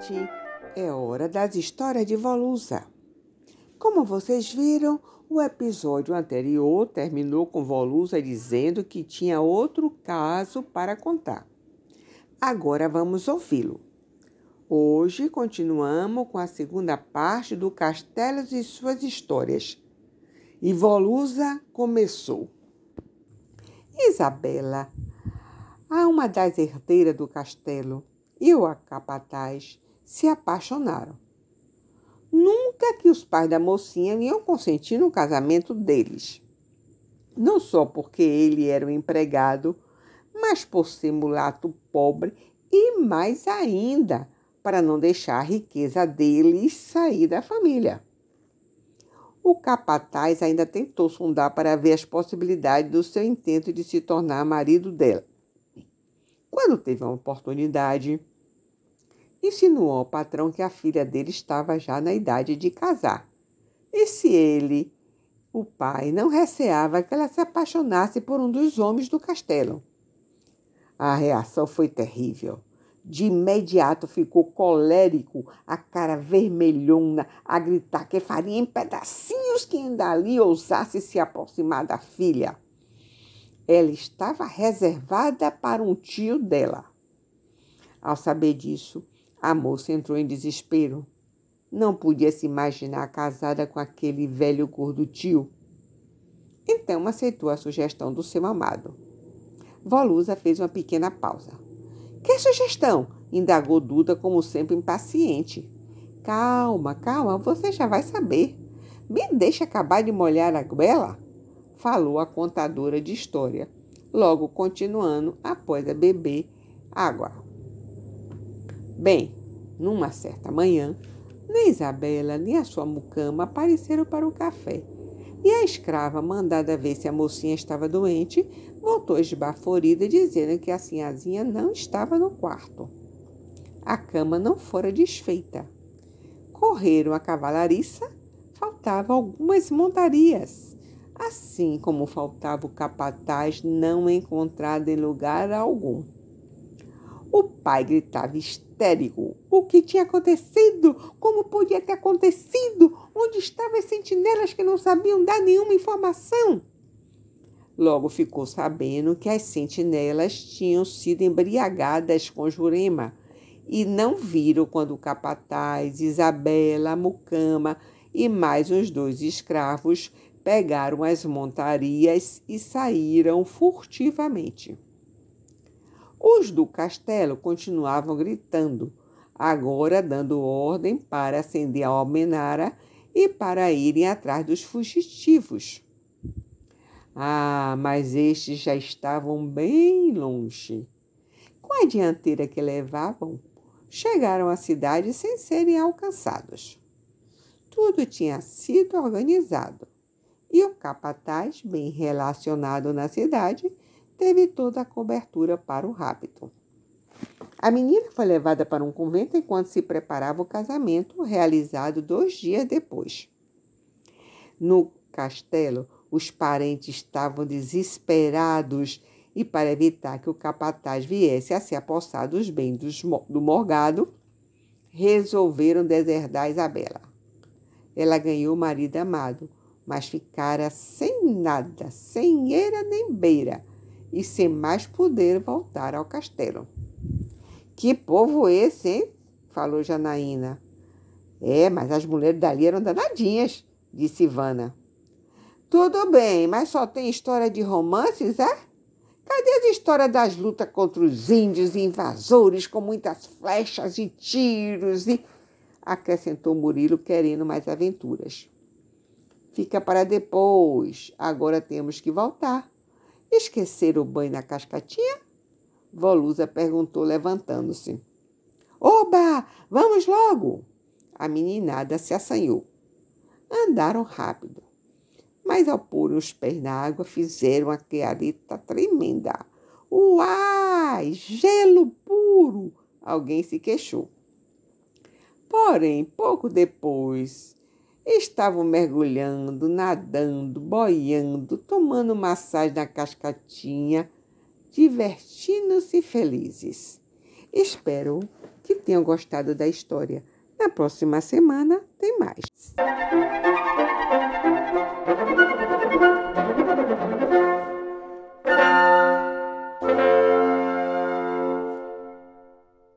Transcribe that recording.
gente! É hora das histórias de Volusa. Como vocês viram, o episódio anterior terminou com Volusa dizendo que tinha outro caso para contar. Agora vamos ouvi-lo. Hoje continuamos com a segunda parte do Castelos e suas histórias. E Volusa começou. Isabela, a uma das herdeiras do castelo, e o capataz se apaixonaram. Nunca que os pais da mocinha iam consentir no casamento deles. Não só porque ele era um empregado, mas por ser mulato pobre e mais ainda para não deixar a riqueza deles sair da família. O capataz ainda tentou sondar para ver as possibilidades do seu intento de se tornar marido dela. Quando teve uma oportunidade, insinuou ao patrão que a filha dele estava já na idade de casar. E se ele, o pai, não receava que ela se apaixonasse por um dos homens do castelo? A reação foi terrível. De imediato ficou colérico, a cara vermelhona, a gritar que faria em pedacinhos quem dali ousasse se aproximar da filha. Ela estava reservada para um tio dela. Ao saber disso, a moça entrou em desespero. Não podia se imaginar casada com aquele velho gordo tio. Então aceitou a sugestão do seu amado. Volusa fez uma pequena pausa. Que sugestão? indagou Duda, como sempre impaciente. Calma, calma, você já vai saber. Me deixa acabar de molhar a goela? Falou a contadora de história, logo continuando após a beber água. Bem, numa certa manhã, nem Isabela nem a sua mucama apareceram para o café. E a escrava, mandada ver se a mocinha estava doente, voltou esbaforida, dizendo que a sinhazinha não estava no quarto. A cama não fora desfeita. Correram a cavalariça, faltavam algumas montarias, assim como faltava o capataz não encontrado em lugar algum. O pai gritava O que tinha acontecido? Como podia ter acontecido? Onde estavam as sentinelas que não sabiam dar nenhuma informação? Logo ficou sabendo que as sentinelas tinham sido embriagadas com Jurema e não viram quando o capataz, Isabela, mucama e mais os dois escravos pegaram as montarias e saíram furtivamente. Os do castelo continuavam gritando, agora dando ordem para acender a almenara e para irem atrás dos fugitivos. Ah, mas estes já estavam bem longe. Com a dianteira que levavam, chegaram à cidade sem serem alcançados. Tudo tinha sido organizado e o capataz, bem relacionado na cidade, teve toda a cobertura para o rapto. A menina foi levada para um convento enquanto se preparava o casamento, realizado dois dias depois. No castelo, os parentes estavam desesperados e, para evitar que o capataz viesse a se apossar dos bens do morgado, resolveram deserdar Isabela. Ela ganhou o marido amado, mas ficara sem nada, sem eira nem beira, e sem mais poder voltar ao castelo. Que povo esse, hein? falou Janaína. É, mas as mulheres dali eram danadinhas, disse Ivana. Tudo bem, mas só tem história de romances, é? Cadê as histórias das lutas contra os índios e invasores com muitas flechas e tiros e. acrescentou Murilo, querendo mais aventuras. Fica para depois. Agora temos que voltar. Esquecer o banho na cascatinha? Volusa perguntou, levantando-se. Oba! Vamos logo! A meninada se assanhou. Andaram rápido, mas ao pôr os pés na água fizeram a careta tremenda. Uai! Gelo puro! Alguém se queixou. Porém, pouco depois, Estavam mergulhando, nadando, boiando, tomando massagem na cascatinha, divertindo-se felizes. Espero que tenham gostado da história. Na próxima semana tem mais.